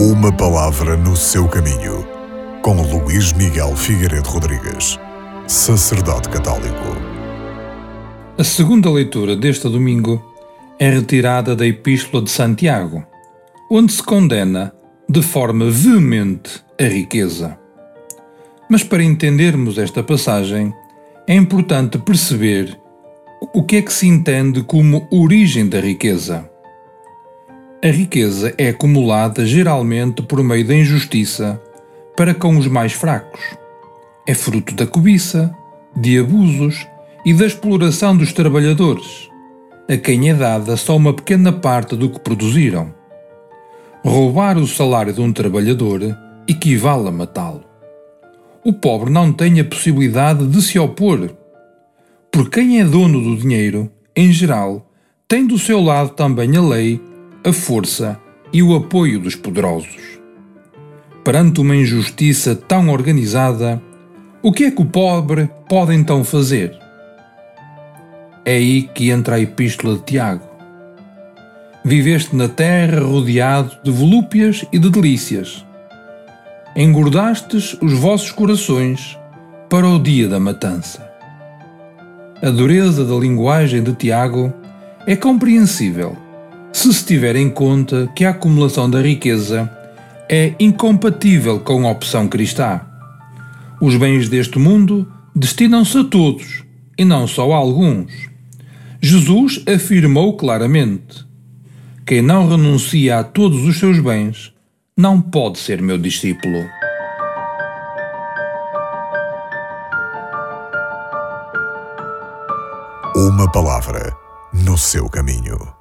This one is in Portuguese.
Uma palavra no seu caminho, com Luís Miguel Figueiredo Rodrigues, sacerdote católico. A segunda leitura deste domingo é retirada da Epístola de Santiago, onde se condena de forma veemente a riqueza. Mas para entendermos esta passagem, é importante perceber o que é que se entende como origem da riqueza. A riqueza é acumulada geralmente por meio da injustiça para com os mais fracos. É fruto da cobiça, de abusos e da exploração dos trabalhadores, a quem é dada só uma pequena parte do que produziram. Roubar o salário de um trabalhador equivale a matá-lo. O pobre não tem a possibilidade de se opor, porque quem é dono do dinheiro, em geral, tem do seu lado também a lei a força e o apoio dos poderosos. Perante uma injustiça tão organizada, o que é que o pobre pode então fazer? É aí que entra a Epístola de Tiago. Viveste na terra rodeado de volúpias e de delícias. Engordastes os vossos corações para o dia da matança. A dureza da linguagem de Tiago é compreensível se se tiver em conta que a acumulação da riqueza é incompatível com a opção cristã. Os bens deste mundo destinam-se a todos e não só a alguns. Jesus afirmou claramente: Quem não renuncia a todos os seus bens não pode ser meu discípulo. Uma palavra no seu caminho.